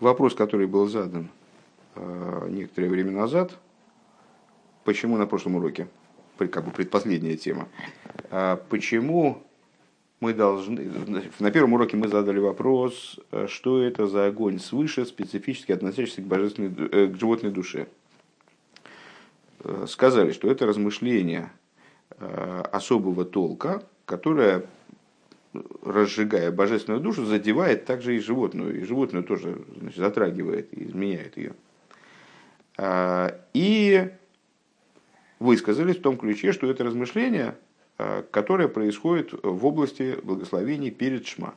вопрос, который был задан э, некоторое время назад, почему на прошлом уроке, как бы предпоследняя тема, э, почему мы должны... На первом уроке мы задали вопрос, э, что это за огонь свыше, специфически относящийся к, божественной, к животной душе. Сказали, что это размышление особого толка, которое, разжигая божественную душу, задевает также и животную. И животную тоже значит, затрагивает и изменяет ее. И высказались в том ключе, что это размышление – Э, которое происходит в области благословений перед Шма.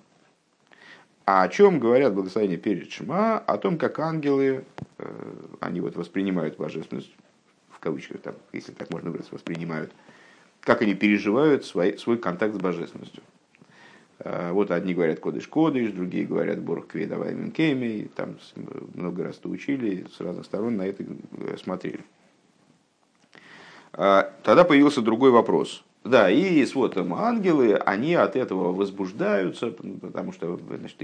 А о чем говорят благословения перед Шма? О том, как ангелы, э, они вот воспринимают божественность, в кавычках, там, если так можно говорить, воспринимают, как они переживают свой, свой контакт с божественностью. Э, вот одни говорят кодыш кодыш, другие говорят борг кведавай минкеми, там много раз то учили, с разных сторон на это смотрели. Тогда появился другой вопрос. Да, и вот там ангелы, они от этого возбуждаются, потому что значит,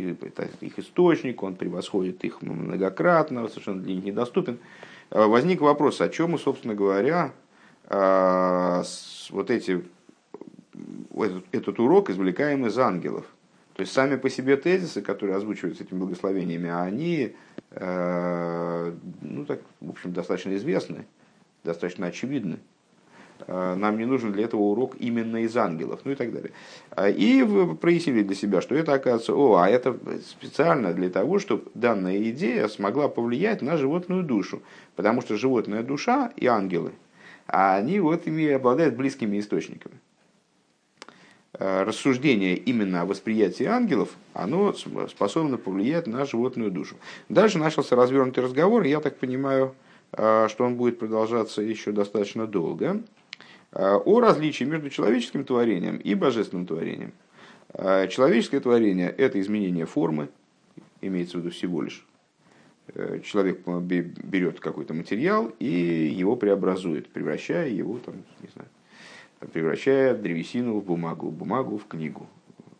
их источник, он превосходит их многократно, совершенно для них недоступен. А, возник вопрос, о чем собственно говоря, а, вот эти, этот, этот урок извлекаем из ангелов. То есть сами по себе тезисы, которые озвучиваются этими благословениями, они а, ну, так, в общем, достаточно известны, достаточно очевидны. Э, нам не нужен для этого урок именно из ангелов, ну и так далее. А, и прояснили для себя, что это оказывается, о, а это специально для того, чтобы данная идея смогла повлиять на животную душу. Потому что животная душа и ангелы, они вот ими обладают близкими источниками. Э, рассуждение именно о восприятии ангелов, оно способно повлиять на животную душу. Дальше начался развернутый разговор, я так понимаю, э, что он будет продолжаться еще достаточно долго. Э, о различии между человеческим творением и божественным творением. Человеческое творение – это изменение формы, имеется в виду всего лишь. Человек берет какой-то материал и его преобразует, превращая его, там, не знаю, превращая древесину в бумагу, бумагу в книгу,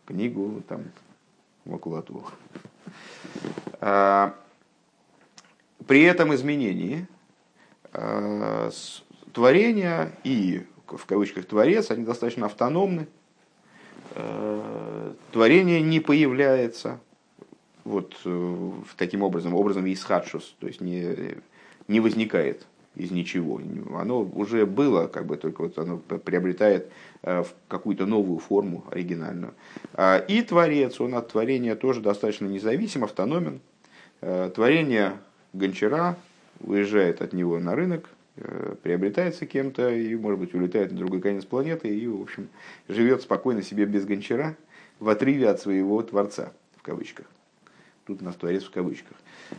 книгу там, в макулатуру. При этом изменении творения и в кавычках творец, они достаточно автономны. Э, творение не появляется вот э, таким образом, образом исхадшус, то есть не, не возникает из ничего. Оно уже было, как бы только вот оно приобретает э, какую-то новую форму оригинальную. А, и творец, он от творения тоже достаточно независим, автономен. Творение гончара уезжает от него на рынок, Э, приобретается кем-то и, может быть, улетает на другой конец планеты и, в общем, живет спокойно себе без гончара в отрыве от своего Творца, в кавычках. Тут нас Творец в кавычках.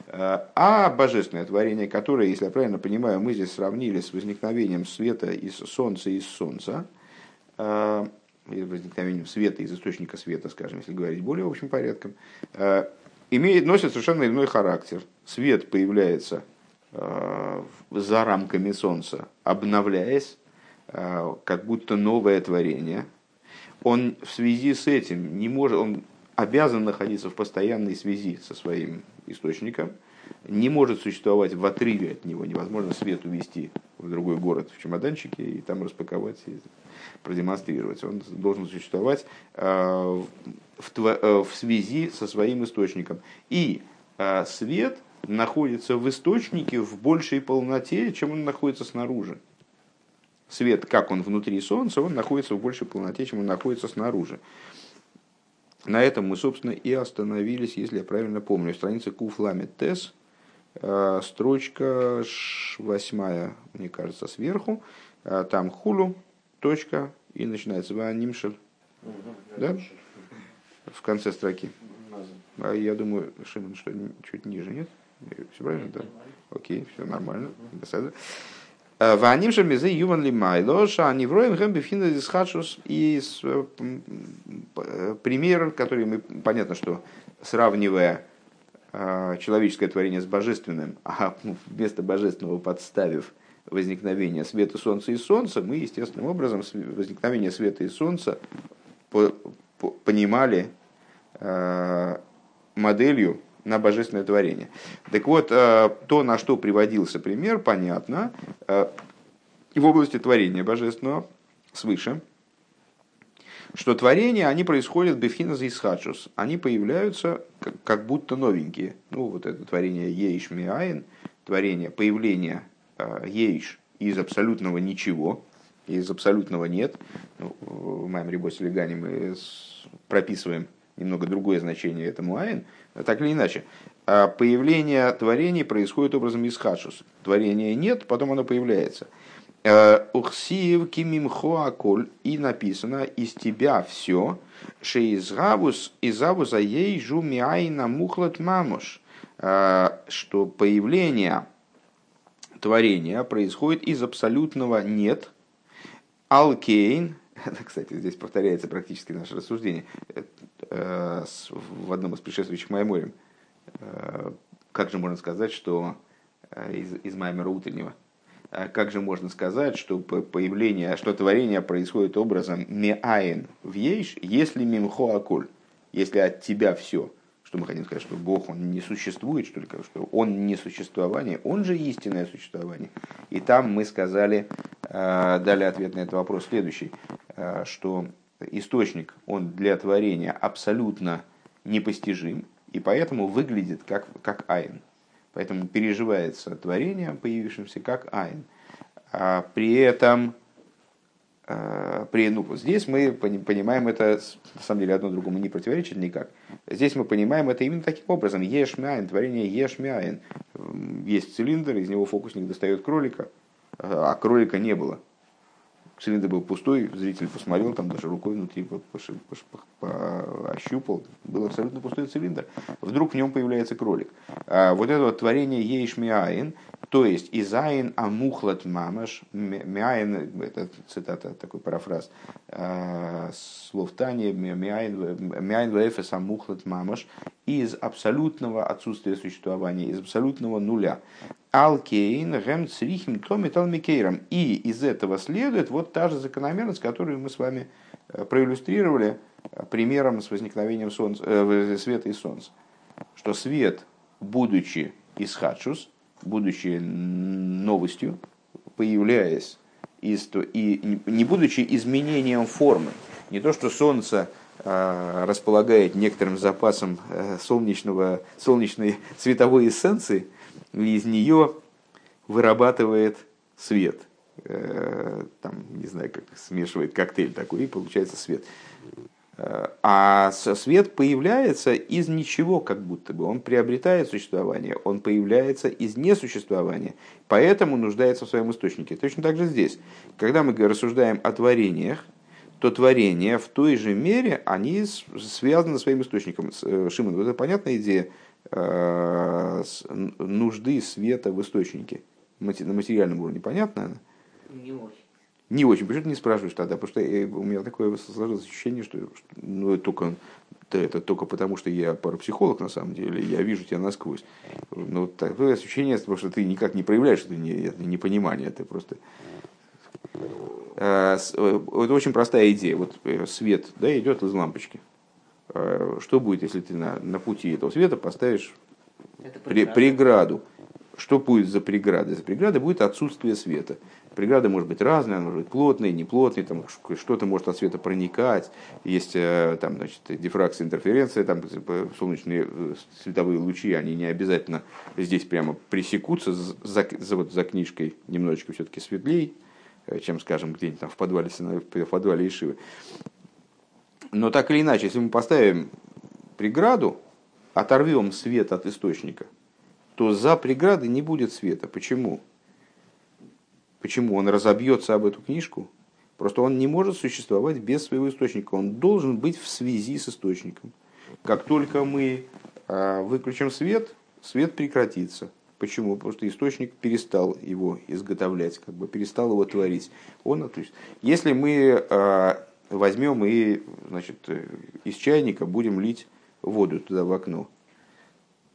Э, а божественное творение, которое, если я правильно понимаю, мы здесь сравнили с возникновением света из Солнца из Солнца, э, возникновением света из источника света, скажем, если говорить более общим порядком, имеет, носит совершенно иной характер. Свет появляется Э, за рамками Солнца, обновляясь, э, как будто новое творение, он в связи с этим не может, он обязан находиться в постоянной связи со своим источником, не может существовать в отрыве от него. Невозможно свет увести в другой город в чемоданчике и там распаковать и продемонстрировать. Он должен существовать э, в, в связи со своим источником. И свет – находится в источнике в большей полноте, чем он находится снаружи. Свет, как он внутри Солнца, он находится в большей полноте, чем он находится снаружи. На этом мы, собственно, и остановились, если я правильно помню. Страница Куфламет Тес, э, строчка восьмая, мне кажется, сверху. Э, там хулу, точка, и начинается ванимшель. Да? В конце строки. А я думаю, Шимон, что чуть ниже, нет? Все правильно, да? Окей, все нормально. Ваним же мезе юван ли майло, ша не вроем хэм бифхина из хадшус. И пример, который мы, понятно, что сравнивая человеческое творение с божественным, а вместо божественного подставив возникновение света, солнца и солнца, мы естественным образом возникновение света и солнца понимали моделью на божественное творение. Так вот, э, то, на что приводился пример, понятно, э, в области творения божественного свыше, что творения, они происходят бифхиназа и схаджус. Они появляются как, будто новенькие. Ну, вот это творение Ейш Миаин, творение, появление э, Ейш из абсолютного ничего, из абсолютного нет. Ну, в моем Легане мы прописываем немного другое значение этому айн, так или иначе. А появление творений происходит образом из хашус. Творения нет, потом оно появляется. Э, Ухсиев кимимхо аколь, и написано из тебя все, шеизгавус изавуза ей жумиайна мухлат мамуш, э, что появление творения происходит из абсолютного нет, алкейн, кстати, здесь повторяется практически наше рассуждение э, в одном из предшествующих Майморем. Как же можно сказать, что из, из Маймера утреннего – как же можно сказать, что появление, что творение происходит образом меаин в ейш, если мимхо акуль, если от тебя все, что мы хотим сказать, что Бог, Он не существует, что ли, что Он не существование, Он же истинное существование. И там мы сказали, э, дали ответ на этот вопрос следующий, э, что источник, он для творения абсолютно непостижим, и поэтому выглядит как, как айн. Поэтому переживается творение, появившимся как айн. А при этом, а, при, ну, здесь мы понимаем это, на самом деле, одно другому не противоречит никак. Здесь мы понимаем это именно таким образом. Ешмяин, творение ешмяин. Есть цилиндр, из него фокусник достает кролика, а кролика не было. Цилиндр был пустой, зритель посмотрел, там даже рукой внутри ощупал, был абсолютно пустой цилиндр. Вдруг в нем появляется кролик. А вот это вот творение Ейшмиаин, то есть Изаин Амухлат Мамаш, Миаин, это цитата, такой парафраз, а, слов Тани, Миаин Вэфес Амухлат Мамаш, из абсолютного отсутствия существования, из абсолютного нуля. Алкейн, Гем, Црихим, Томи, Талмикейром. И из этого следует вот та же закономерность, которую мы с вами э, проиллюстрировали э, примером с возникновением солнца, э, света и солнца. Что свет, будучи из хадшус, будучи новостью, появляясь из, и не будучи изменением формы, не то, что солнце э, располагает некоторым запасом солнечного, солнечной цветовой эссенции – из нее вырабатывает свет. Э, там, не знаю, как смешивает коктейль такой, и получается свет. Э, а свет появляется из ничего, как будто бы. Он приобретает существование, он появляется из несуществования, поэтому нуждается в своем источнике. Точно так же здесь. Когда мы рассуждаем о творениях, то творения в той же мере, они связаны со своим источником. Э, Шимон, это понятная идея нужды света в источнике. На материальном уровне понятно? Не очень. Не очень. Почему ты не спрашиваешь тогда? Потому что э, у меня такое сложилось ощущение, что ну, только, это только потому, что я парапсихолог на самом деле, я вижу тебя насквозь. Но такое ощущение, потому что ты никак не проявляешь это, не, это непонимание, это просто... Э, это очень простая идея. Вот свет да, идет из лампочки. Э, что будет, если ты на, на пути этого света поставишь при, преграду? Что будет за преграда? За преградой будет отсутствие света. Преграда может быть разная, она может быть плотной, неплотной, там что-то может от света проникать, есть э, там, значит, дифракция, интерференция, там солнечные э, световые лучи, они не обязательно здесь прямо пресекутся за, за, вот, за книжкой немножечко все-таки светлей, чем, скажем, где-нибудь там в подвале, в подвале Ишивы. Но так или иначе, если мы поставим преграду, оторвем свет от источника, то за преградой не будет света. Почему? Почему? Он разобьется об эту книжку. Просто он не может существовать без своего источника. Он должен быть в связи с источником. Как только мы а, выключим свет, свет прекратится. Почему? Потому что источник перестал его изготовлять, как бы перестал его творить. Он отключится. Если мы а, возьмем и значит, из чайника будем лить воду туда в окно,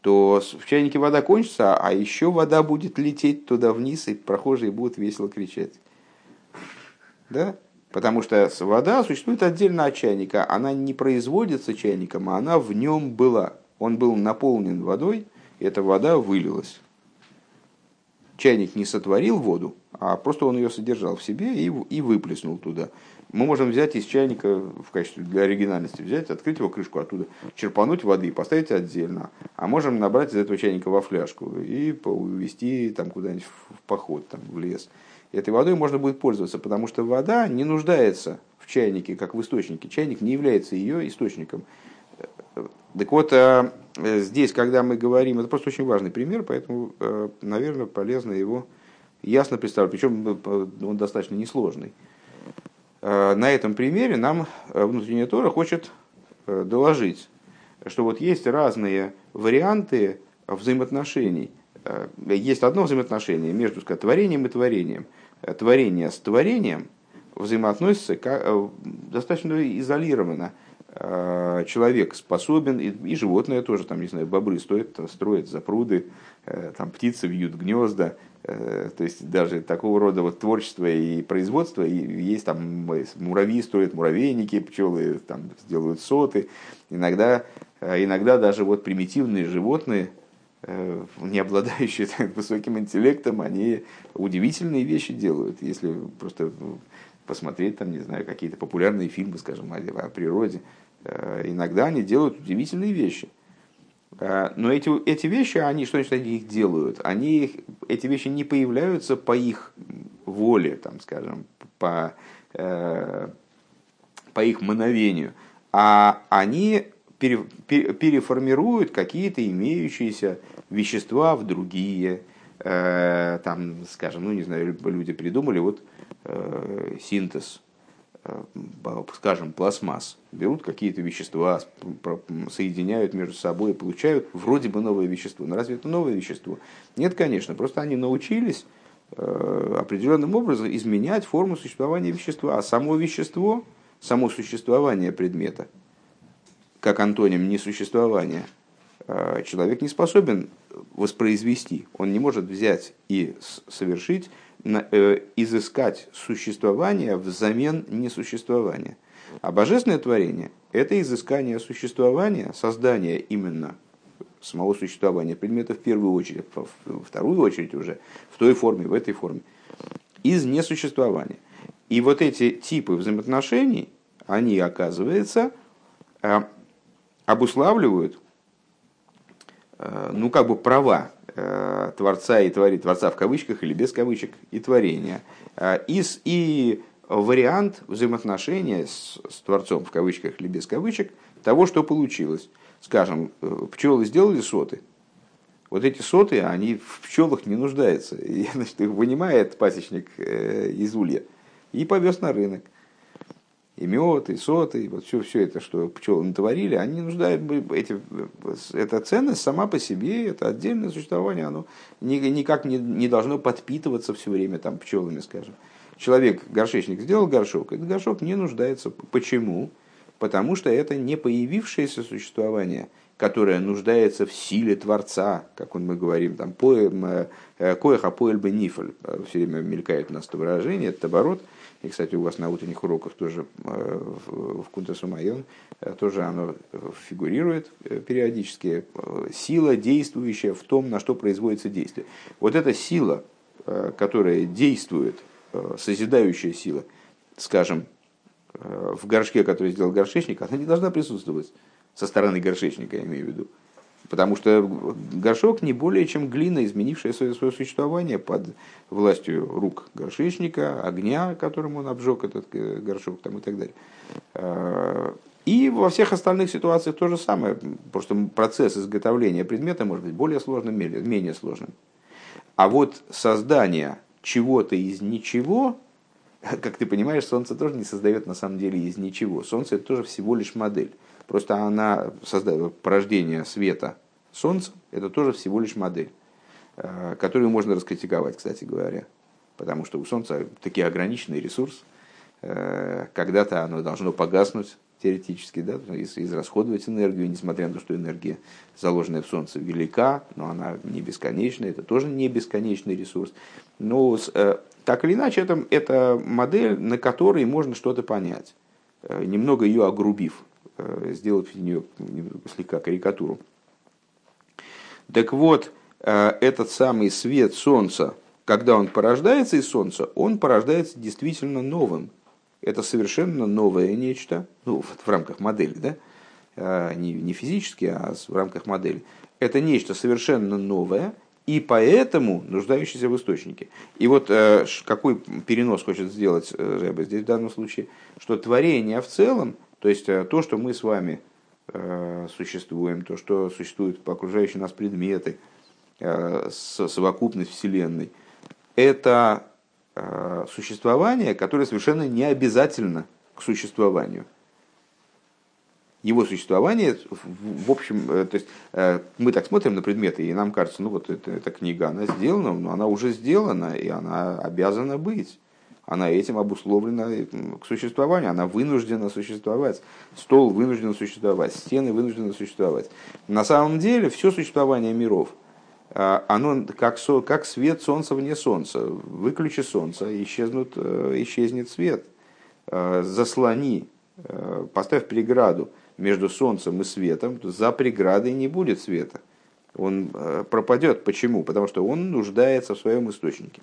то в чайнике вода кончится, а еще вода будет лететь туда вниз, и прохожие будут весело кричать. Да? Потому что вода существует отдельно от чайника. Она не производится чайником, а она в нем была. он был наполнен водой, и эта вода вылилась. Чайник не сотворил воду, а просто он ее содержал в себе и, и выплеснул туда. Мы можем взять из чайника в качестве для оригинальности, взять, открыть его крышку оттуда, черпануть воды, поставить отдельно. А можем набрать из этого чайника во фляжку и увезти там куда-нибудь в поход, там, в лес. Этой водой можно будет пользоваться, потому что вода не нуждается в чайнике, как в источнике. Чайник не является ее источником. Так вот, э, здесь, когда мы говорим, это просто очень важный пример, поэтому, э, наверное, полезно его ясно представить. Причем э, он достаточно несложный. На этом примере нам внутренняя Тора хочет доложить, что вот есть разные варианты взаимоотношений. Есть одно взаимоотношение между сказать, творением и творением. Творение с творением взаимоотносится достаточно изолированно – человек способен, и, и животное тоже, там, не знаю, бобры стоят, строят запруды, э, там птицы вьют гнезда, э, то есть даже такого рода вот творчество и производство, и есть там муравьи строят муравейники, пчелы там сделают соты, иногда, иногда даже вот примитивные животные, не обладающие высоким интеллектом, они удивительные вещи делают, если просто посмотреть там, не знаю, какие-то популярные фильмы, скажем, о, природе, Э, иногда они делают удивительные вещи. Э, но эти, эти вещи, они, что значит они их делают? Они, эти вещи не появляются по их воле, там, скажем, по, э, по их мановению, а они пере, пере, переформируют какие-то имеющиеся вещества в другие. Там, скажем, ну не знаю, люди придумали вот синтез Э, скажем, пластмасс, берут какие-то вещества, соединяют между собой и получают вроде бы новое вещество. Но разве это новое вещество? Нет, конечно, просто они научились э, определенным образом изменять форму существования вещества. А само вещество, само существование предмета, как антоним несуществования, э, человек не способен воспроизвести. Он не может взять и совершить Э, изыскать существование взамен несуществования. А божественное творение – это изыскание существования, создание именно самого существования предмета в первую очередь, во вторую очередь уже, в той форме, в этой форме, из несуществования. И вот эти типы взаимоотношений, они, оказывается, э, обуславливают э, ну, как бы права Э, Творца и творит, Творца в кавычках или без кавычек, и творения. Э, и, и вариант взаимоотношения с, с Творцом в кавычках или без кавычек того, что получилось. Скажем, э, пчелы сделали соты. Вот эти соты, они в пчелах не нуждаются. И, значит, их вынимает пасечник из улья и повез на рынок и мед, и соты, и вот все, все это, что пчелы натворили, они нуждают, эти, эта ценность сама по себе, это отдельное существование, оно никак не, не должно подпитываться все время там пчелами, скажем. Человек, горшечник, сделал горшок, этот горшок не нуждается. Почему? Потому что это не появившееся существование, которое нуждается в силе Творца, как мы говорим, там, э, э, коеха поэль бенифаль, все время мелькает у нас это выражение, это оборот – и, кстати, у вас на утренних уроках тоже э, в Кунтасу Майон э, тоже оно фигурирует э, периодически. Сила, действующая в том, на что производится действие. Вот эта сила, которая действует, созидающая сила, скажем, в горшке, который сделал горшечник, она не должна присутствовать со стороны горшечника, я имею в виду. Потому что горшок не более чем глина, изменившая свое, свое существование под властью рук горшечника, огня, которым он обжег этот э, горшок там, и так далее. А, и во всех остальных ситуациях то же самое. Просто процесс изготовления предмета может быть более сложным, менее сложным. А вот создание чего-то из ничего, как ты понимаешь, Солнце тоже не создает на самом деле из ничего. Солнце это тоже всего лишь модель. Просто она создает порождение света Солнца, это тоже всего лишь модель, э, которую можно раскритиковать, кстати говоря. Потому что у Солнца таки ограниченный ресурс. Э, когда-то оно должно погаснуть теоретически, да, израсходовать энергию, несмотря на то, что энергия, заложенная в Солнце, велика, но она не бесконечная, это тоже не бесконечный ресурс. Но э, так или иначе, это, это модель, на которой можно что-то понять, немного ее огрубив. Э, сделать из нее слегка карикатуру. Так вот, этот самый свет солнца, когда он порождается из солнца, он порождается действительно новым. Это совершенно новое нечто, ну, в, в рамках модели, да, не, не физически, а в рамках модели. Это нечто совершенно новое, и поэтому нуждающийся в источнике. И вот э, какой перенос хочет сделать э, Рэбе здесь в данном случае, что творение в целом, то есть э, то, что мы с вами существуем, то, что существуют окружающие нас предметы, совокупность Вселенной, это существование, которое совершенно не обязательно к существованию его существование, в общем, э, то есть э, мы так смотрим на предметы, и нам кажется, ну вот это, эта книга, она сделана, но она уже сделана, и она обязана быть. Она этим обусловлена к существованию, она вынуждена существовать. Стол вынужден существовать, стены вынуждены существовать. На самом деле все существование миров, э, оно как, со, как свет солнца вне солнца. Выключи солнце, исчезнут, исчезнет свет. Заслони, поставь преграду – между солнцем и светом, то за преградой не будет света. Он э, пропадет. Почему? Потому что он нуждается в своем источнике.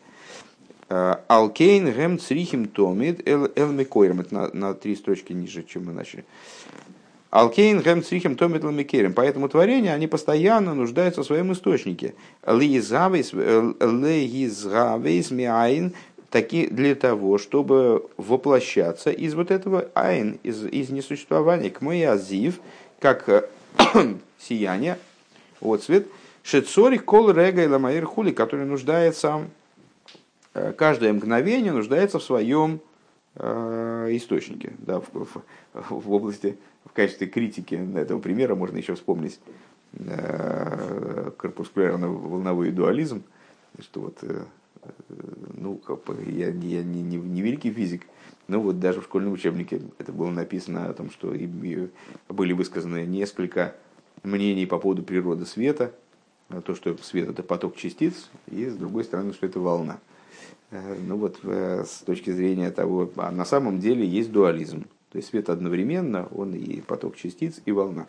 Э, על כן גם צריכים תמיד אל מקורם. Это на, три строчки ниже, чем мы начали. על כן גם צריכים תמיד אל מקורם. Поэтому творения, они постоянно нуждаются в своем источнике. להתהוות מאין таки для того, чтобы воплощаться из вот этого אין, из, из несуществования, כזיו, как сияние, вот свет, шецори кол рега и ламаир хули, который нуждается, каждое мгновение нуждается в своем э, источнике, да, в, в, в области, в качестве критики. Этого примера можно еще вспомнить э, корпускулярно-волновой дуализм, что вот э, ну, я, я не, не, не великий физик, но вот даже в школьном учебнике это было написано о том, что были высказаны несколько мнений по поводу природы света, то, что свет это поток частиц, и с другой стороны, что это волна. Э, ну вот э, с точки зрения того, а на самом деле есть дуализм. То есть свет одновременно, он и поток частиц, и волна.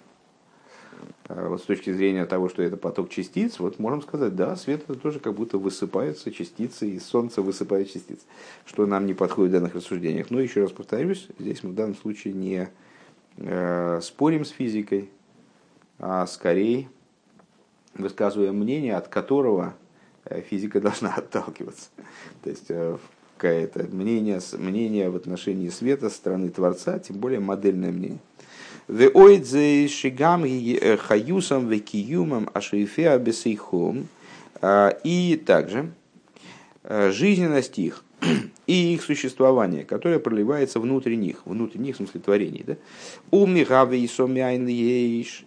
А вот с точки зрения того, что это поток частиц, вот можем сказать, да, свет это тоже как будто высыпаются частицы, и солнце высыпает частицы, что нам не подходит в данных рассуждениях. Но еще раз повторюсь, здесь мы в данном случае не э, спорим с физикой, а скорее высказываем мнение, от которого физика должна отталкиваться. То есть э, какое-то мнение, мнение в отношении света стороны Творца, тем более модельное мнение. Веойдзе шигам э, хаюсом векиюмом ашейфеа бесейхом. А, и также э, жизненность их и их существование, которое проливается внутрь них, внутрь них, в смысле творений, да?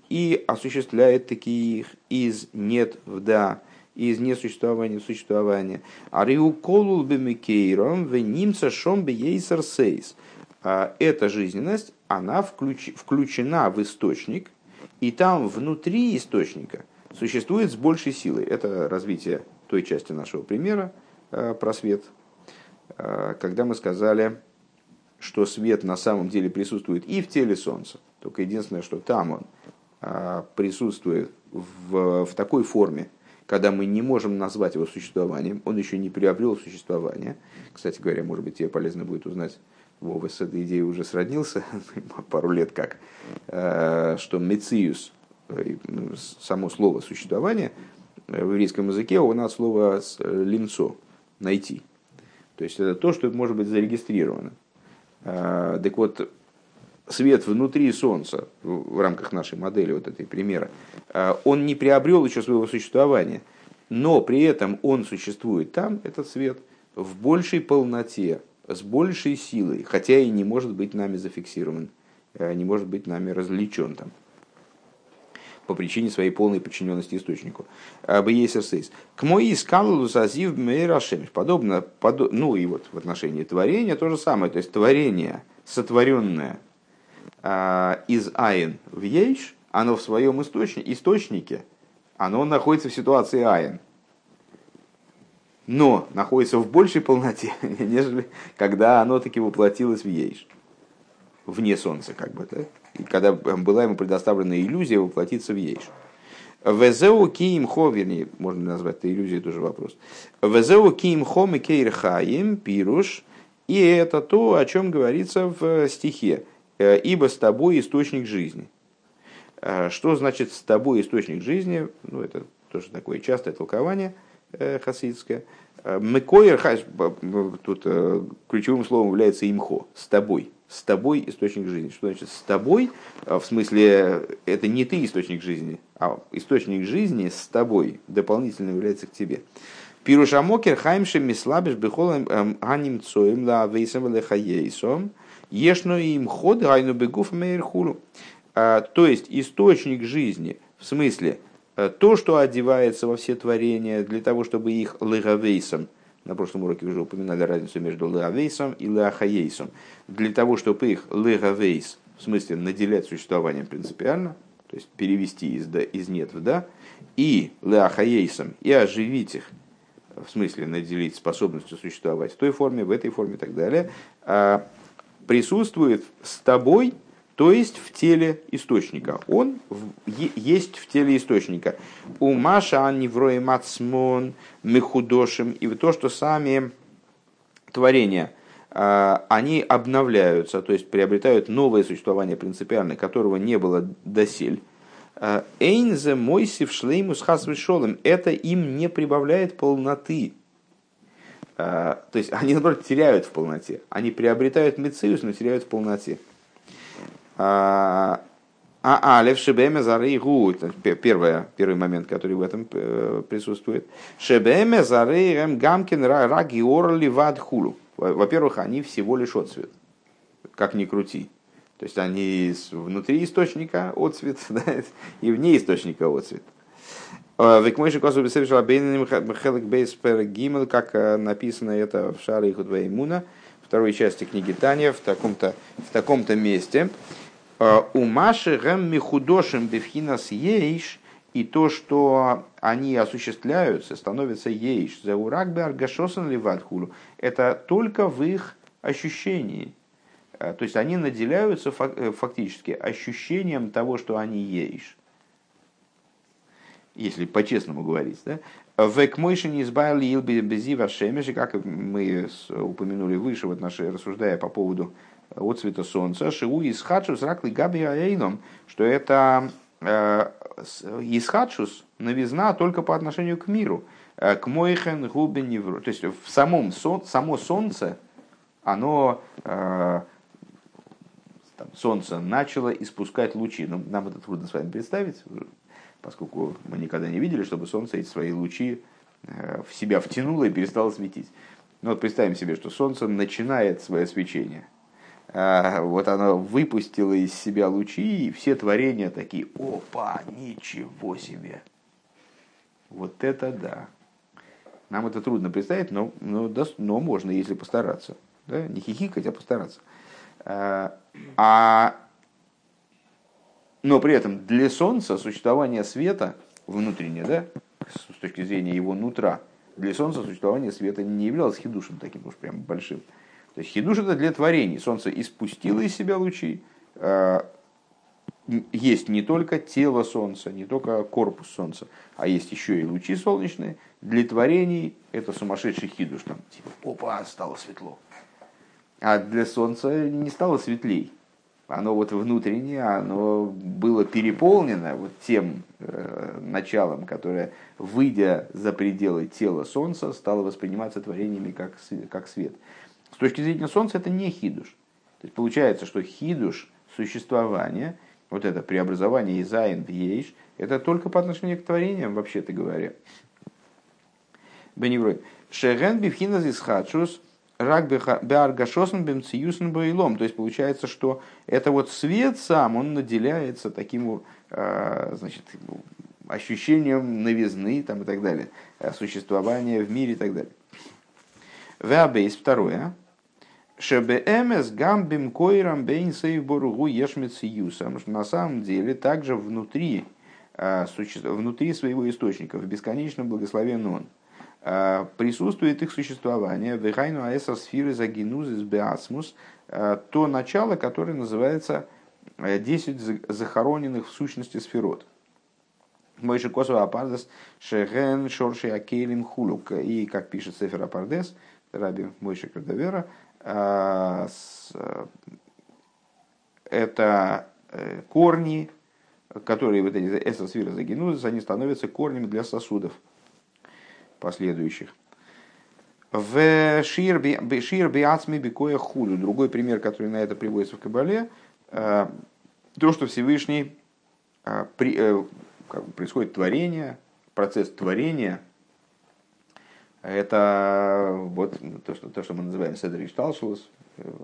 И осуществляет таких из нет в да, из несуществования в существование. А риуколул бемикейром венимца шом бейсер сейс. А, эта жизненность, она включ, включена в источник, и там внутри источника существует с большей силой. Это развитие той части нашего примера э, про свет, э, когда мы сказали, что свет на самом деле присутствует и в теле Солнца. Только единственное, что там он присутствует в, в такой форме, когда мы не можем назвать его существованием, он еще не приобрел существование. Кстати говоря, может быть, тебе полезно будет узнать, Вова с этой идеей уже сроднился пару лет как, э, что мециус, э, само слово существование э, в еврейском языке у нас слово линцо, найти. То есть это то, что может быть зарегистрировано. Так вот, свет внутри Солнца, в рамках нашей модели, вот этой примера, он не приобрел еще своего существования, но при этом он существует там, этот свет, в большей полноте, с большей силой, хотя и не может быть нами зафиксирован, э, не может быть нами развлечен там по причине своей полной подчиненности источнику. Бейсерсейс. К моей скалу зазив мейрашемиш. Подобно, подо, ну и вот в отношении творения то же самое. То есть творение, сотворенное из айн в ейш, оно в своем источнике, источнике, оно находится в ситуации айн но находится в большей полноте, нежели когда оно таки воплотилось в Ейш, вне Солнца, как бы, да? и когда была ему предоставлена иллюзия воплотиться в Ейш. Везеу киим хо, вернее, можно назвать это иллюзией, тоже вопрос. Везеу киим хо микейр хаим пируш, и это то, о чем говорится в стихе. Ибо с тобой источник жизни. Что значит с тобой источник жизни? Ну, это тоже такое частое толкование хасидское. Мекоер, тут ключевым словом является имхо, с тобой с тобой источник жизни. Что значит с тобой? В смысле, это не ты источник жизни, а источник жизни с тобой дополнительно является к тебе. Пирушамокер хаймши мислабиш бихолам эм, аним цоем вейсам лехаейсом ешно им ход гайну бегуф мейрхулу. А, то есть источник жизни, в смысле, э, то, что одевается во все творения для того, чтобы их легавейсом, на прошлом уроке уже упоминали разницу между леавейсом и леахаейсом. Для того, чтобы их леавейс, в смысле наделять существованием принципиально, то есть перевести из, да, из нет в да, и леахаейсом, и оживить их, в смысле наделить способностью существовать в той форме, в этой форме и так далее, а, присутствует с тобой то есть в теле источника. Он есть в теле источника. У Маша Анниврой Мацмон Мехудошим и то, что сами творения, а, они обновляются, то есть приобретают новое существование принципиальное, которого не было досель. А, Эйнзе Мойсив Шлеймус Хасвишолем. Это им не прибавляет полноты. А, то есть они, наоборот, теряют в полноте. Они приобретают мециус, но теряют в полноте. А, а алев шебеме зары гу, первое, первый момент, который в этом э, присутствует. Шебеме зары эм гамкин раги орли вадхулу. Во-первых, они всего лишь отцвет, как ни крути. То есть они внутри источника отцвет, да, и вне источника отцвет. А, Векмойши косу бесевшила бейнаним хелек бейс гимел, как э, написано это в Шаре Худвеймуна, второй части книги Таня, в таком-то, в таком-то месте. Э, у Маши гэм михудошим бифхинас ейш, и то, что они осуществляются, становятся ейш, за урак бы аргашосан ливадхулу, это только в их ощущении. То есть они наделяются э, фактически ощущением того, что они ейш. Если по-честному говорить. Да? Век мойшин избавили илби безива шемеши, как мы упомянули выше, вот наши, рассуждая по поводу от цвета солнца, шиу исхадшус ракли габи аэйном, что это э, исхадшус, новизна только по отношению к миру, э, к мойхен губен. То есть в самом, само солнце, оно э, там, солнце начало испускать лучи. Ну, нам это трудно с вами представить, поскольку мы никогда не видели, чтобы солнце эти свои лучи в себя втянуло и перестало светить. Но вот представим себе, что солнце начинает свое свечение – а, вот оно выпустило из себя лучи, и все творения такие, опа, ничего себе. Вот это да. Нам это трудно представить, но, но, но можно, если постараться. Да? Не хихикать, а постараться. А, а, но при этом для Солнца существование света внутреннее, да, с точки зрения его нутра, для Солнца существование света не являлось хидушем таким уж прям большим. То есть хидуш это для творений. Солнце испустило из себя лучи. А, есть не только тело Солнца, не только корпус Солнца, а есть еще и лучи солнечные. Для творений это сумасшедший хидуш. Там, типа, опа, стало светло. А для Солнца не стало светлей. Оно вот внутреннее, оно было переполнено вот тем э, началом, которое, выйдя за пределы тела Солнца, стало восприниматься творениями как, как свет. С точки зрения Солнца это не хидуш. То есть получается, что хидуш существования, вот это преобразование из айн в ейш, это только по отношению к творениям, вообще-то говоря. Беневрой. Шеген бифхиназ исхадшус рак беаргашосен бемциюсен боилом. То есть получается, что это вот свет сам, он наделяется таким а, значит, ощущением новизны там, и так далее, существования в мире и так далее. Веабейс, второе. Шебеэмес гамбим койрам бейн сейвборугу ешмецьюсом. На самом деле также внутри, а, внутри своего источника, в бесконечном благословен он, присутствует их существование, вехайну аэса сфиры загинузис беасмус, а, то начало, которое называется 10 захороненных в сущности сферот. Мойши Косова Апардес Шеген Шорши Акелим Хулюк. И, как пишет Сефер Апардес, Раби Мойши Кардавера, это э, корни, которые вот эти эсосфиры загинузис, они становятся корнями для сосудов последующих. В Шир Биацми Бикоя Худу. Другой пример, который на это приводится в Кабале, э, то, что Всевышний э, при, как происходит творение, процесс творения, это вот то, что, то, что мы называем Седри Шталшус,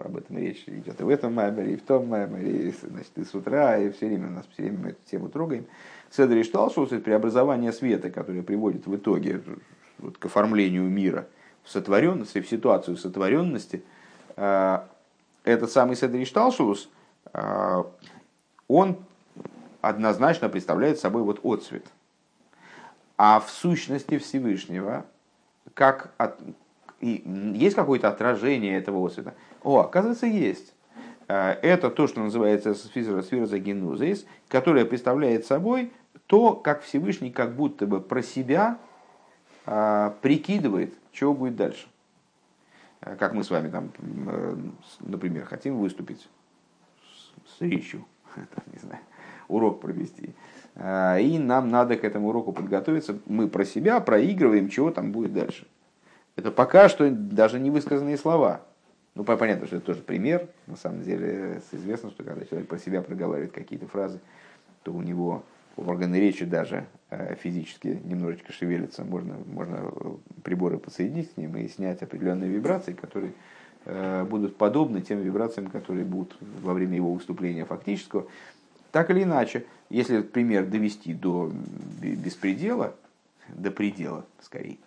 об этом речь идет и в этом маймере, и в том маймере, и, значит, и с утра, и все время у нас все время мы эту тему трогаем. Седри Шталшус – это преобразование света, которое приводит в итоге вот, к оформлению мира в сотворенности, в ситуацию сотворенности. А, этот самый Седри Шталшус, а, он однозначно представляет собой вот отцвет. А в сущности Всевышнего, как от, и есть какое-то отражение этого отцвета? О, оказывается, есть. Э, это то, что называется сфера загенузис, которая представляет собой то, как Всевышний как будто бы про себя а, прикидывает, что будет дальше. Э, как мы с вами там, например, хотим выступить с, речью, не знаю, урок провести. А, и нам надо к этому уроку подготовиться. Мы про себя проигрываем, чего там будет дальше. Это пока что даже не высказанные слова. Ну, понятно, что это тоже пример. На самом деле, известно, что когда человек про себя проговаривает какие-то фразы, то у него органы речи даже э, физически немножечко шевелятся. Можно, можно приборы подсоединить к ним и снять определенные вибрации, которые э, будут подобны тем вибрациям, которые будут во время его выступления фактического. Так или иначе, если этот пример довести до беспредела, до предела скорее,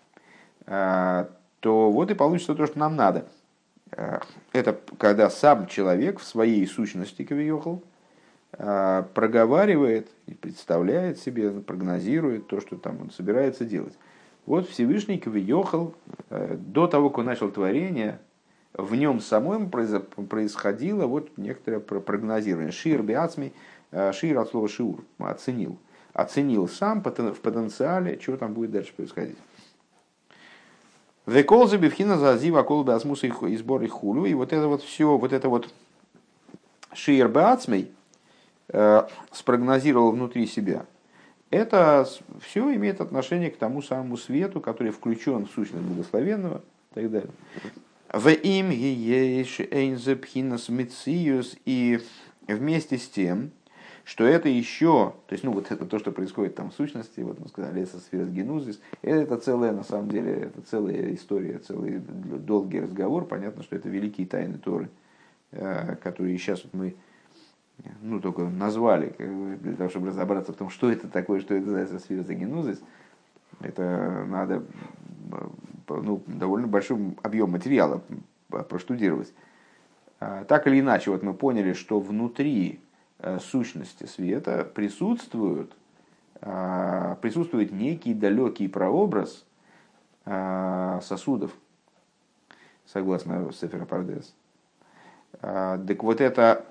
а, то вот и получится то, что нам надо. Это когда сам человек в своей сущности Кавиохал а, проговаривает и представляет себе, прогнозирует то, что там он собирается делать. Вот Всевышний Кавиохал до того, как он начал творение, в нем самом происходило вот некоторое прогнозирование. Шир биацми – Э, шир от слова шиур, оценил. Оценил сам в потенциале, что там будет дальше происходить. Веколза бифхина зазива колбе асмуса и сбор и хулю. И вот это вот все, вот это вот шиер беацмей э, спрогнозировал внутри себя. Это все имеет отношение к тому самому свету, который включен в сущность благословенного и так далее. В им и вместе с тем, что это еще, то есть, ну, вот это то, что происходит там в сущности, вот мы сказали, со сферос генузис, это целая, на самом деле, это целая история, целый долгий разговор, понятно, что это великие тайны Торы, э, которые сейчас вот мы, ну, только назвали, для того, чтобы разобраться в том, что это такое, что это за сферос генузис, это надо, ну, довольно большой объем материала проштудировать. А, так или иначе, вот мы поняли, что внутри Э, сущности света присутствуют, э, присутствует некий далекий прообраз э, сосудов, согласно Сефера Пардес. Так вот это,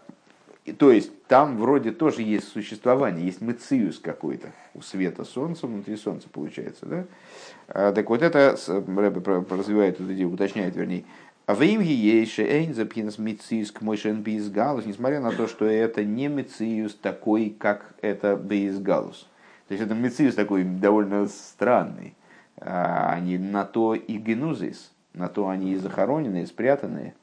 то есть там вроде тоже есть существование, есть мыциус какой-то у света солнца, внутри солнца получается. Да? Так вот это, развивает эту идею, уточняет вернее, а в имге ейше эйн запхинас мициус к мойшен бейсгалус, несмотря на то, что это не мициус такой, как это бейсгалус. То есть это мициус такой довольно странный. Они на то и генузис, на то они и захороненные, спрятанные, э,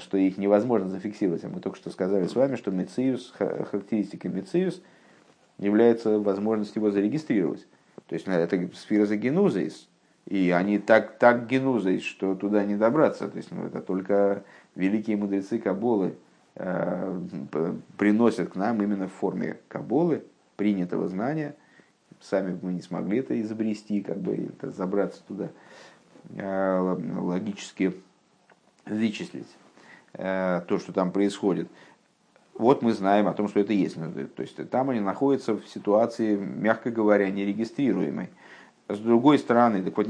что их невозможно зафиксировать. А мы только что сказали с вами, что мициус, характеристика мициус является возможностью его зарегистрировать. То есть это сфера за генузис, и они так, так генузой, что туда не добраться. То есть ну, это только великие мудрецы Каболы э, приносят к нам именно в форме Каболы, принятого знания. Сами мы не смогли это изобрести, как бы это забраться туда, э, логически вычислить э, то, что там происходит. Вот мы знаем о том, что это есть. Ну, то есть там они находятся в ситуации, мягко говоря, нерегистрируемой. С другой стороны, так вот,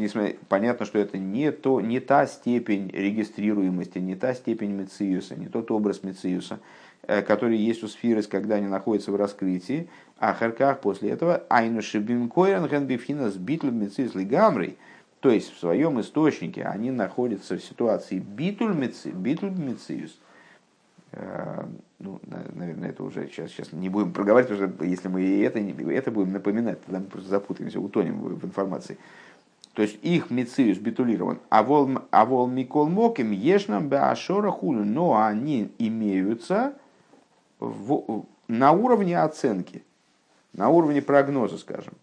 понятно, что это не, то, не та степень регистрируемости, не та степень Мециуса, не тот образ Мециуса, которые есть у сферы, когда они находятся в раскрытии, а харках после этого айну шибим койран генбифхина с битлем мецис гамрой, то есть в своем источнике они находятся в ситуации битуль мециус. Ну, наверное, это уже сейчас, сейчас не будем проговаривать, потому что если мы это, это будем напоминать, тогда мы просто запутаемся, утонем в информации. То есть их мециус битулирован. А вол, а микол моким ешнам беашора хулю. Но они имеются в, на уровне оценки, на уровне прогноза, скажем.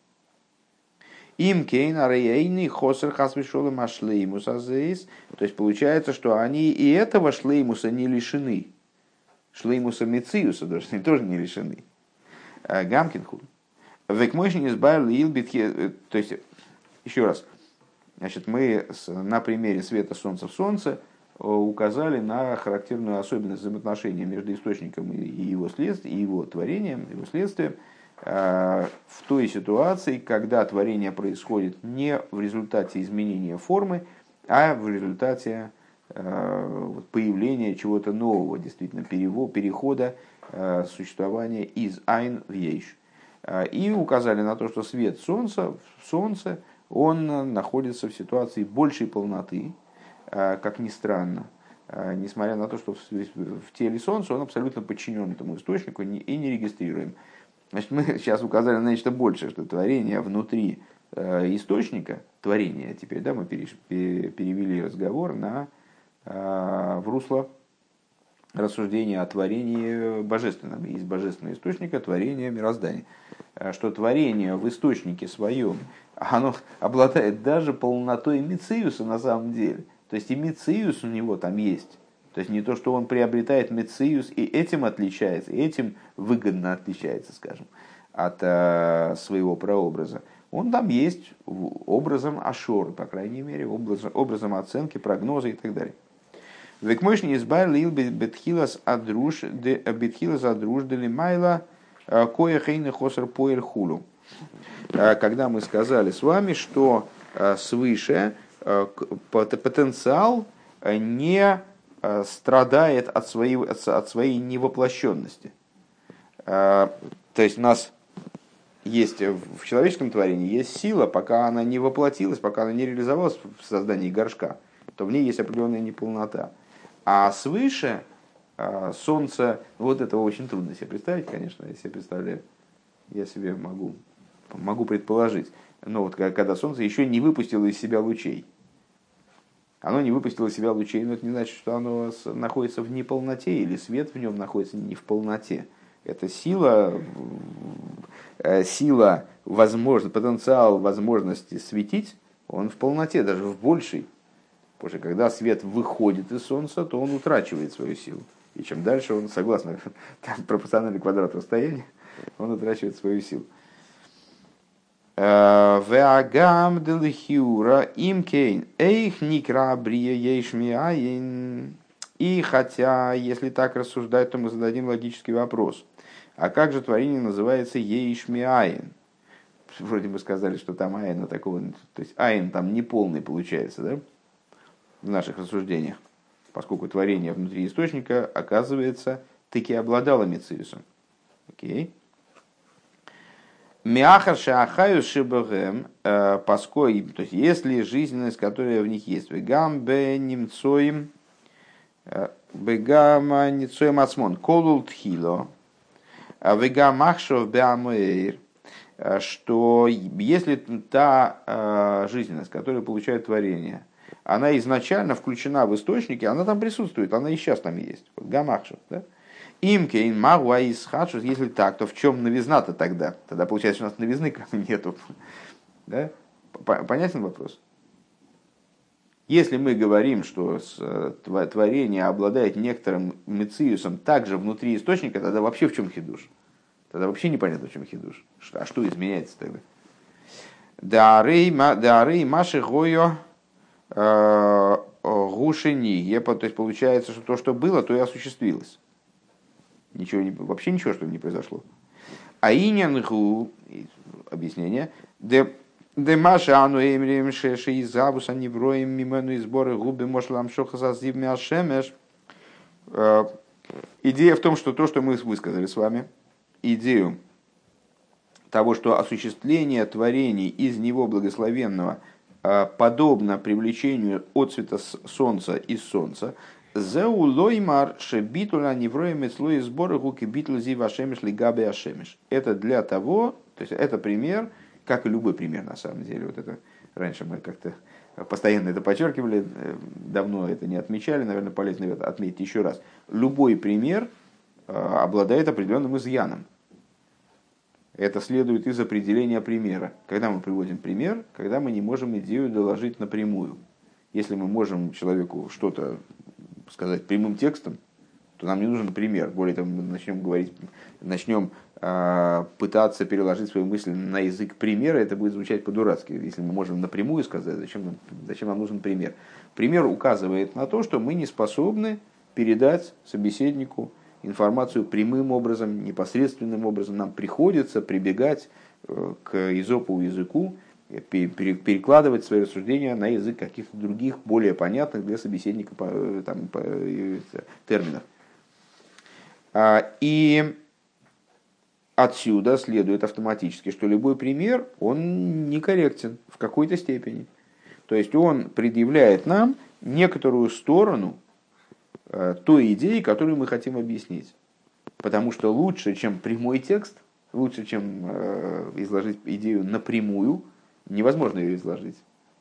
Им кейна рейни хосер хасвишола машлеймуса зейс. То есть получается, что они и этого шлеймуса не лишены. Шлеймуса мециуса даже они тоже не лишены. Э, Гамкин худ. Векмойшин избавил э, То есть, еще раз, Значит, мы на примере света Солнца в Солнце э, указали на характерную особенность взаимоотношения между источником и его следствием, и его творением, его следствием, в той ситуации, когда творение происходит не в результате изменения формы, а в результате э, появления чего-то нового, действительно, перехода существования из айн в ейш. И указали на то, что свет Солнца, Солнце – он находится в ситуации большей полноты, э, как ни странно, э, несмотря на то, что в теле Солнца он абсолютно подчинен этому источнику и не регистрируем. Значит, мы сейчас указали на нечто большее, что творение внутри э, источника, творение теперь, да, мы перевели разговор на, в русло рассуждения о творении божественном. Есть божественный источник, а творение мироздания. Что творение в источнике своем оно обладает даже полнотой Мециуса на самом деле. То есть и Мециус у него там есть. То есть не то, что он приобретает Мециус и этим отличается, и этим выгодно отличается, скажем, от э, своего прообраза. Он там есть образом Ашор, по крайней мере, образом, образом оценки, прогноза и так далее. Векмойшни избавил лил бетхилас адруш, бетхилас адруш дели майла, э, кое хосер поэль хулу. Э, когда мы сказали с вами, что э, свыше э, потенциал не страдает от своей, от своей невоплощенности. То есть у нас есть в человеческом творении есть сила, пока она не воплотилась, пока она не реализовалась в создании горшка, то в ней есть определенная неполнота. А свыше солнце, вот это очень трудно себе представить, конечно, я себе представляю, я себе могу могу предположить. Но вот когда Солнце еще не выпустило из себя лучей. Оно не выпустило себя лучей, но это не значит, что оно находится в неполноте или свет в нем находится не в полноте. Это сила, э, сила возможно, потенциал возможности светить, он в полноте, даже в большей. Потому что когда свет выходит из Солнца, то он утрачивает свою силу. И чем дальше он, согласно пропорциональный квадрат расстояния, он утрачивает свою силу. Веагам делихюра имкейн эйх никра брия ейшмиаин. И хотя, если так рассуждать, то мы зададим логический вопрос. А как же творение называется ейшмиаин? Вроде бы сказали, что там айн такого, то есть айн там не полный получается, да? В наших рассуждениях. Поскольку творение внутри источника, оказывается, таки обладало мециусом. Окей. Okay. Мяхар шахаю шибагем, э, поскольку, то есть если жизненность, которая в них есть, вегам бе немцоим, э, бегама немцоим ацмон, колул тхило, а вегам беамуэйр, э, что если та жизненность, которая получает творение, она изначально включена в источники, она там присутствует, она и сейчас там есть. Вот гамахшев, да? Имкейн магуа из хадшус, если так, то в чем новизна-то тогда? Тогда получается, у нас новизны как нету. Да? Понятен вопрос? Если мы говорим, что э, творение обладает некоторым мециусом также внутри источника, тогда вообще в чем хидуш? Тогда вообще непонятно, в чем хидуш. А что изменяется тогда? Дарей маши гойо э, гушени. То есть получается, что то, что было, то и осуществилось. Ничего не, вообще ничего, что не произошло. А иньянгу, объяснение, де Демаша ану эмрим шеши из абуса невроем мимену и сборы губы мошлам шоха зазив мяшемеш. Э, Идея в том, что то, что мы высказали с вами, идею того, что осуществление творений из него благословенного а, подобно привлечению от цвета солнца из солнца, Зеу лоймар шебитуля невроем слой сбора гуки битл зи вашемиш лигаби ашемиш. Это для того, то есть это пример, как и любой пример на самом деле. Вот это раньше мы как-то постоянно это подчеркивали, э, давно это не отмечали, наверное, полезно это отметить еще раз. Любой пример э, обладает определенным изъяном. Это следует из определения примера. Когда мы приводим пример, когда мы не можем идею доложить напрямую. Если мы можем человеку что-то сказать прямым текстом, то нам не нужен пример. Более того, мы начнем говорить, начнем э, пытаться переложить свою мысль на язык примера, это будет звучать по-дурацки. Если мы можем напрямую сказать, зачем нам, зачем нам нужен пример. Пример указывает на то, что мы не способны передать собеседнику информацию прямым образом, непосредственным образом. Нам приходится прибегать э, к изопову языку, перекладывать свои рассуждения на язык каких-то других, более понятных для собеседника э, там, э, терминов. А, и отсюда следует автоматически, что любой пример, он некорректен в какой-то степени. То есть он предъявляет нам некоторую сторону э, той идеи, которую мы хотим объяснить. Потому что лучше, чем прямой текст, лучше, чем изложить идею напрямую – невозможно ее изложить.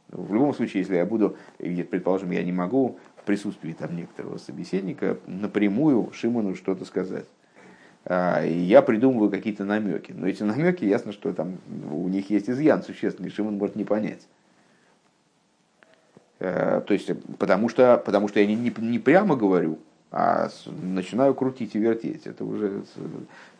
В любом случае, если я буду, предположим, я не могу в присутствии там некоторого собеседника напрямую Шимону что-то сказать. А, я придумываю какие-то намеки. Но эти намеки, ясно, что там у них есть изъян существенный, Шимон может не понять. А, то есть, потому что, потому что я не, не, не прямо говорю, а начинаю крутить и вертеть. Это уже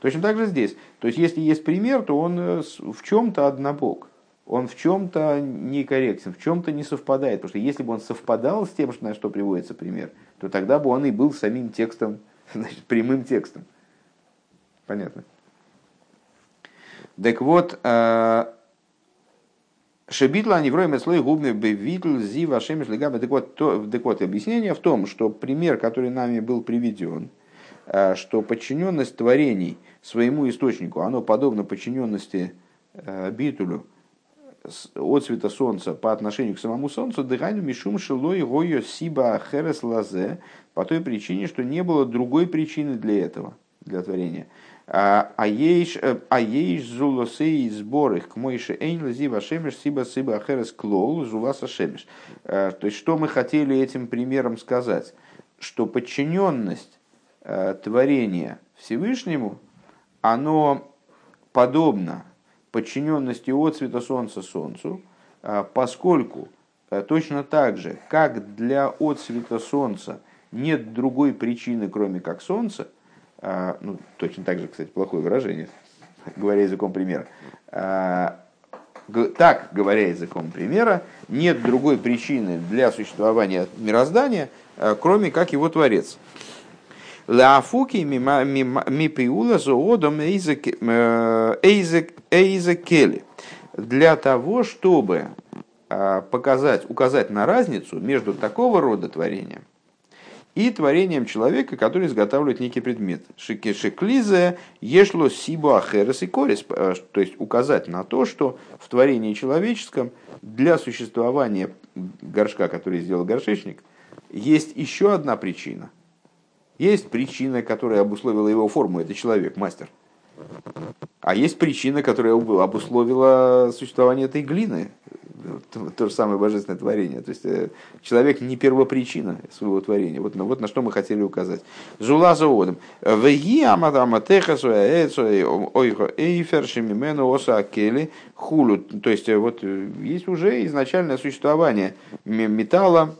точно так же здесь. То есть, если есть пример, то он э, в чем-то однобок он в чем-то некорректен, в чем-то не совпадает. Потому что если бы он совпадал с тем, на что приводится пример, то тогда бы он и был самим текстом, значит, прямым текстом. Понятно. Так вот, э, Шебитла невроем слой губный бевитл зи вашем шлигабе. Так вот, то, так вот, объяснение в том, что пример, который нами был приведен, э, что подчиненность творений своему источнику, оно подобно подчиненности э, битулю, от цвета солнца по отношению к самому солнцу, дыханию мишум шилой гойо сиба херес лазе, по той причине, что не было другой причины для этого, для творения. А, а ейш э, а зулосей сборых к мойше эйн лази вашемеш сиба сиба херес клол зуласа шемеш. Э, то есть, что мы хотели этим примером сказать? Что подчиненность э, творения Всевышнему, оно подобно подчиненности от цвета Солнца Солнцу, а, поскольку а, точно так же, как для отцвета Солнца нет другой причины, кроме как Солнца, а, ну, точно так же, кстати, плохое выражение, говоря языком примера, так, говоря языком примера, нет другой причины для существования мироздания, кроме как его Творец. Лаафуки мипиула зоодом эйзекели. Для того, чтобы а, показать, указать на разницу между такого рода творением и творением человека, который изготавливает некий предмет. Шеклизе ешло сибо ахерес и корис. А, то есть указать на то, что в творении человеческом для существования горшка, который сделал горшечник, есть еще одна причина. Есть причина, которая обусловила его форму, это человек, мастер. А есть причина, которая обусловила существование этой глины, то же самое божественное творение. То есть э, человек не первопричина своего творения. Вот, вот на что мы хотели указать. Зула заводом. Веги эйфер шемимену оса хулу. То есть э, вот э, есть уже изначальное существование металла,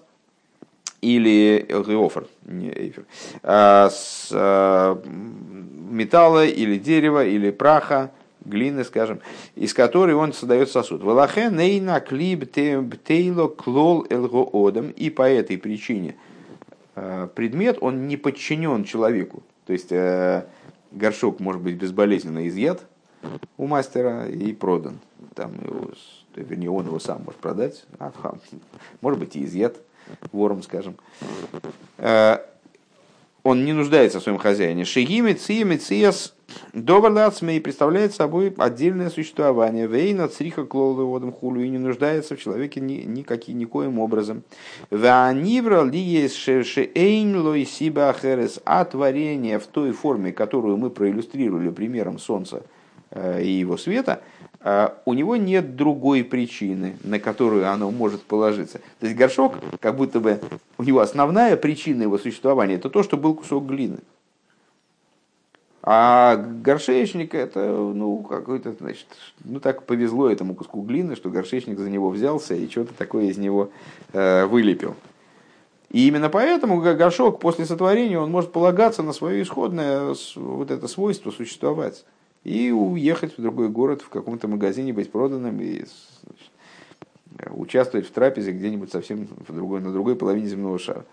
или Геофер, не Эйфер, а, с а, металла или дерева или праха, глины, скажем, из которой он создает сосуд. Валахе нейна клиб тейло клол элгоодам. И по этой причине а, предмет, он не подчинен человеку. То есть горшок может быть безболезненно изъят у мастера и продан. Там его, вернее, он его сам может продать, может быть и изъят вором, скажем. Э, он не нуждается в своем хозяине. Шигими, циеми, циес, доварлацме и представляет собой отдельное существование. Вейна, цриха, клолы, водом, хулю и не нуждается в человеке ни, никаки, никоим образом. Ванивра ли есть шеэйн лой сиба ахерес, а творение в той форме, которую мы проиллюстрировали примером Солнца э, и его света – у него нет другой причины, на которую оно может положиться. То есть горшок, как будто бы у него основная причина его существования, это то, что был кусок глины. А горшечник это, ну, какой-то, значит, ну так повезло этому куску глины, что горшечник за него взялся и что-то такое из него э, вылепил. И именно поэтому горшок после сотворения он может полагаться на свое исходное вот это свойство существовать и уехать в другой город, в каком-то магазине быть проданным и значит, участвовать в трапезе где-нибудь совсем в другой, на другой половине земного шара.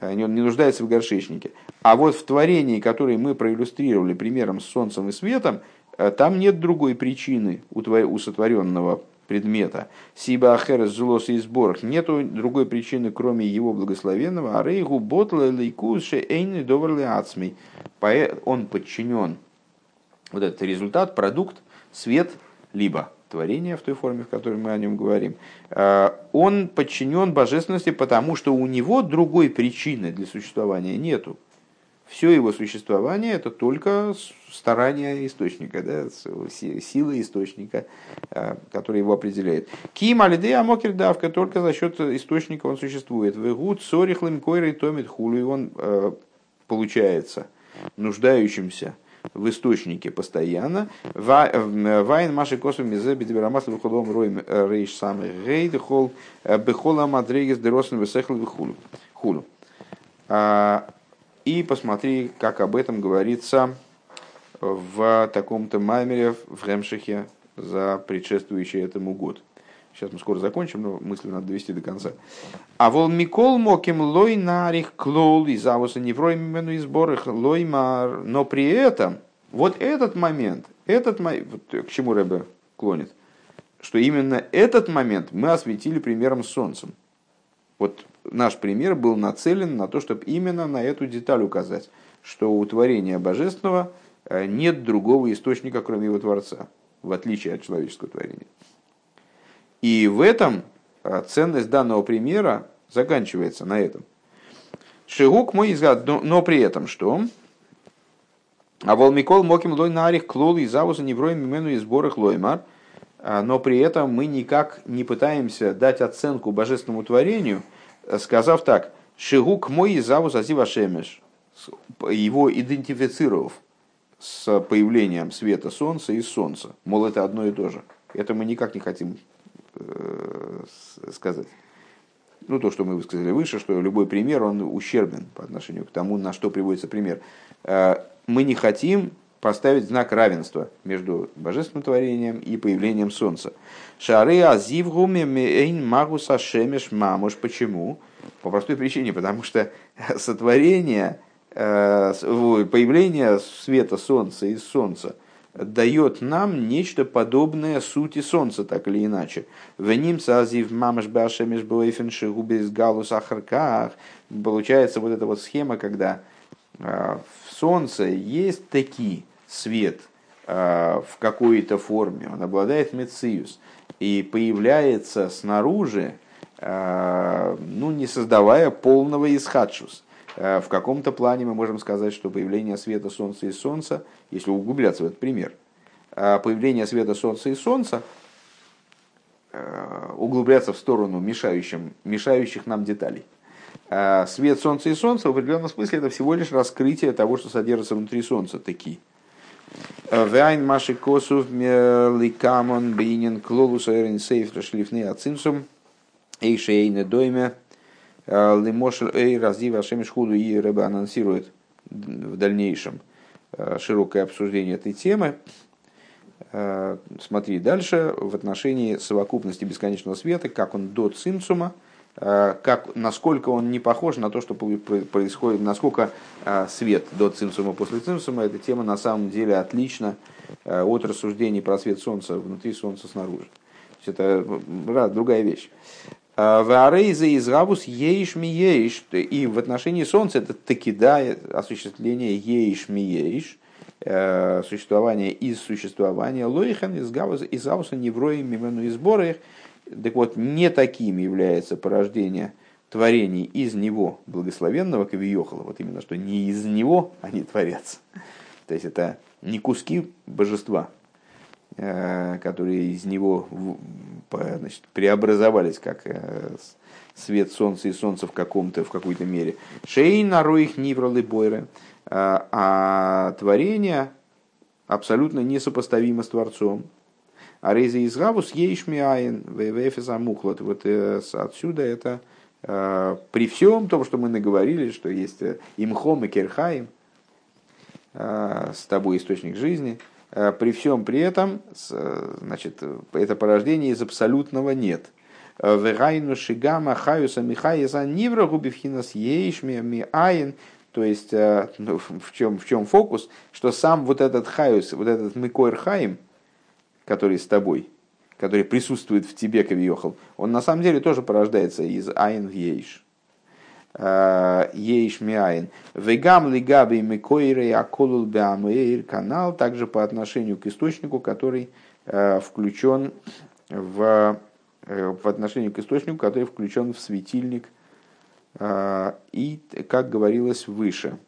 Он не нуждается в горшечнике. А вот в творении, которое мы проиллюстрировали примером с солнцем и светом, э, там нет другой причины у, сотворенного предмета. Сиба ахерес злос и сборах. Нету другой причины, кроме его благословенного. А рейгу ботла лейкус ше эйны доварли ацмей. Он подчинен вот этот результат, продукт, свет, либо творение в той форме, в которой мы о нем говорим, э, он подчинен божественности, потому что у него другой причины для существования нету. Все его существование это только старание источника, да, сила источника, э, который его определяет. Ким алиде амокер давка, только за счет источника он существует. Вегут сорихлым койрой томит хулю, и он э, получается нуждающимся в источнике постоянно. Вайн маши косу мизе бедиберамасл выходом роем э, рейш самый гейд хол э, бехола мадрегис деросен высехл хулу. А, и посмотри, как об этом говорится в таком-то маймере в Ремшихе за предшествующий этому год. Сейчас мы скоро закончим, но мысли надо довести до конца. А вол Микол моким лой нарих клол и завуса неврой мену и сборах лой мар. Но при этом, вот этот момент, этот момент, к чему Рэбе клонит, что именно этот момент мы осветили примером с Солнцем. Вот наш пример был нацелен на то, чтобы именно на эту деталь указать, что у творения божественного э, нет другого источника, кроме его Творца, в отличие от человеческого творения. И в этом а, ценность данного примера заканчивается на этом. Шигук мой взгляд, но, при этом что? А волмикол моким лой нарих клол и завуса невроем мимену и сборах лоймар. А, но при этом мы никак не пытаемся дать оценку божественному творению, сказав так, Шигук мой завус азива шемеш, его идентифицировав с появлением света солнца и солнца. Мол, это одно и то же. Это мы никак не хотим сказать. Ну, то, что мы высказали выше, что любой пример, он ущербен по отношению к тому, на что приводится пример. Э, мы не хотим поставить знак равенства между божественным творением и появлением Солнца. Шары азивгуми мейн магуса шемеш мамуш. Почему? По простой причине, потому что сотворение, э, появление света Солнца из Солнца – дает нам нечто подобное сути Солнца, так или иначе. В ним сазив мамаш башемиш бойфенши губис галус ахарках. Получается вот эта вот схема, когда а, в Солнце есть такие свет а, в какой-то форме, он обладает мециус и появляется снаружи, а, ну, не создавая полного исхадшус. В каком-то плане мы можем сказать, что появление света Солнца и Солнца – если углубляться в этот пример, а появление света Солнца и Солнца э, углубляться в сторону мешающим, мешающих нам деталей. Свет Солнца и Солнца в определенном смысле это всего лишь раскрытие того, что содержится внутри Солнца, такие. Вайн маши косов ликамон бейнин клолус эрин сейф шлифны ацинсум эйшейне дойме лимошель эй раздива ашемиш худу и рыба анонсирует в дальнейшем – Э, широкое обсуждение этой темы. Э, смотри дальше в отношении совокупности бесконечного света, как он до цимцума, э, как, насколько он не похож на то, что происходит, насколько свет до цимсума после цимсума, эта тема на самом деле отлична от рассуждений про свет Солнца внутри Солнца снаружи. То есть это другая вещь. Ваарейза из Гавус еиш ми еиш. И в отношении Солнца это таки да, осуществление еиш ми еиш, существование из существования. Лоихан из Гавуса, из Гавуса невроем мимену и сборах. Так вот, не таким является порождение творений из него, благословенного Кавиохала. Вот именно, что не из него они творятся. То есть это не куски божества, Э, которые из него значит, преобразовались как э, свет солнца и солнца в каком-то в какой-то мере. Шей нароих нивралы бойры, а, а творение абсолютно несопоставимо с Творцом. А рейза из гавус ейшмиаин вэфеса мухлот. Вот э, отсюда это при всем том, что мы наговорили, что есть имхом и керхаим, с тобой источник жизни – Э, при всем при этом, э, значит, это порождение из абсолютного нет. Э, Вегайну шигама хаюса михаеса нивра губивхинас ейшми миаин. То есть, ну, в, чем, в чем фокус? Что сам вот этот хаюс, вот этот микойр хаим, который с тобой, который присутствует в тебе, Кавиохал, он на самом деле тоже порождается из айн в ейш. Ейш Миаин. Вегам лигаби микойрей аколул беамейр канал, также по отношению к источнику, который э, включен в, э, в отношению к источнику, который включен в светильник. Э, и, как говорилось выше,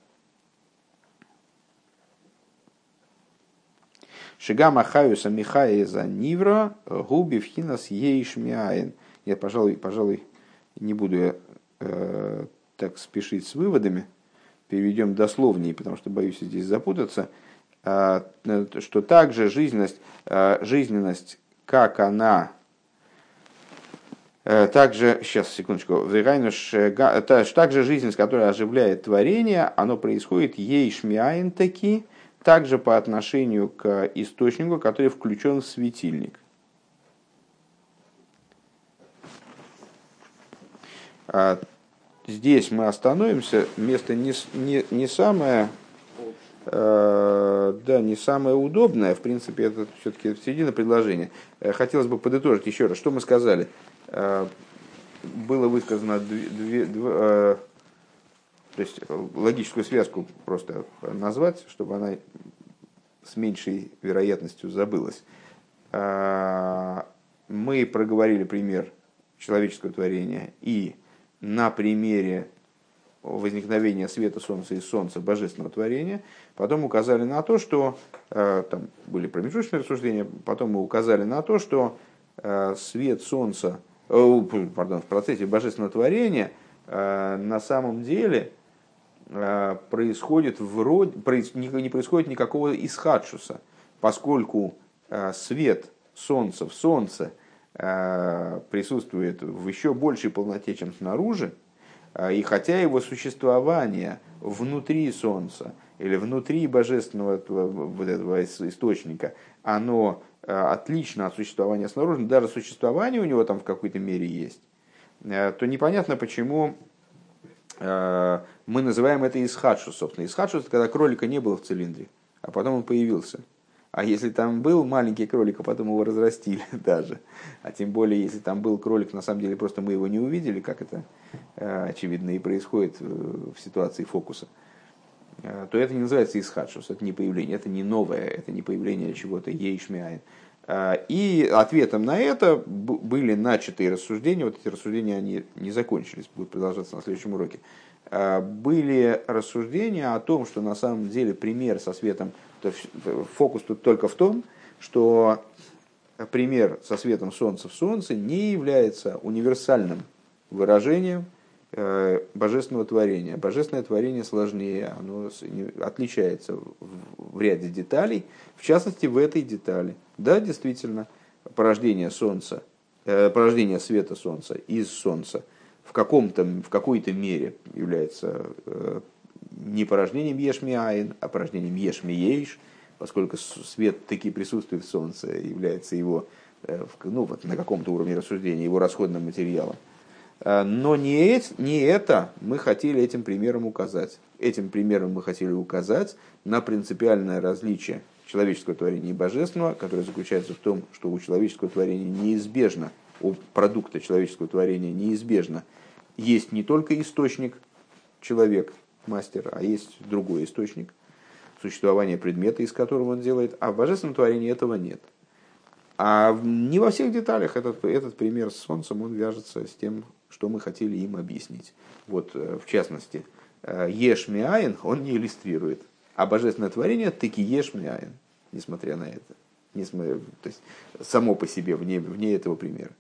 Шигама Хаюса Михая за Нивра, Губи Вхинас Ейш Миаин. Я, пожалуй, пожалуй, не буду Э, так спешить с выводами, переведем дословнее, потому что боюсь здесь запутаться, а, э, что также жизненность, э, жизненность как она также, сейчас, секундочку, также жизненность, которая оживляет творение, оно происходит ей шмиаин таки, также по отношению к источнику, который включен в светильник. Здесь мы остановимся. Место не, не, не самое э, да, не самое удобное, в принципе, это все-таки середина предложения. Э, хотелось бы подытожить еще раз, что мы сказали. Э, было высказано две, две, две э, то есть логическую связку просто назвать, чтобы она с меньшей вероятностью забылась. Э, мы проговорили пример человеческого творения и на примере возникновения света Солнца и Солнца божественного творения, потом указали на то, что э, там были промежуточные рассуждения, потом мы указали на то, что э, свет Солнца, э, пардон, в процессе божественного творения на самом деле происходит вроде, не происходит никакого исхадшуса, поскольку свет Солнца в Солнце – присутствует в еще большей полноте, чем снаружи, э, и хотя его существование внутри Солнца или внутри божественного вот этого источника, оно э, отлично от существования снаружи, даже существование у него там в какой-то мере есть, то непонятно, почему мы называем это исхадшу, собственно. Исхадшу – это когда кролика не было в цилиндре, а потом он появился – а если там был маленький кролик, а потом его разрастили даже, а тем более, если там был кролик, на самом деле просто мы его не увидели, как это э, очевидно и происходит э, в ситуации фокуса, э, то это не называется исхадшус, это не появление, это не новое, это не появление чего-то ейшмиайн. И ответом на это были начатые рассуждения, вот эти рассуждения они не закончились, будут продолжаться на следующем уроке. Были рассуждения о том, что на самом деле пример со светом то фокус тут только в том, что пример со светом Солнца в Солнце не является универсальным выражением э, божественного творения. Божественное творение сложнее, оно отличается в ряде деталей, в частности в этой детали. Да, действительно, порождение Солнца, э, порождение света Солнца из Солнца в, каком-то, в какой-то мере является э, не порождением Ешмиаин, а порождением Ешмиейш, поскольку свет таки присутствует в Солнце, является его, э, ну, вот на каком-то уровне рассуждения, его расходным материалом. Э, но не, не это мы хотели этим примером указать. Этим примером мы хотели указать на принципиальное различие человеческого творения и божественного, которое заключается в том, что у человеческого творения неизбежно у продукта человеческого творения неизбежно есть не только источник, человек, мастер, а есть другой источник, существование предмета, из которого он делает, а в божественном творении этого нет. А не во всех деталях этот, этот пример с Солнцем, он вяжется с тем, что мы хотели им объяснить. Вот, э, в частности, э, Еш Миаин он не иллюстрирует, а божественное творение таки Еш Миаин, несмотря на это. Несмотря, то есть само по себе, вне, вне этого примера.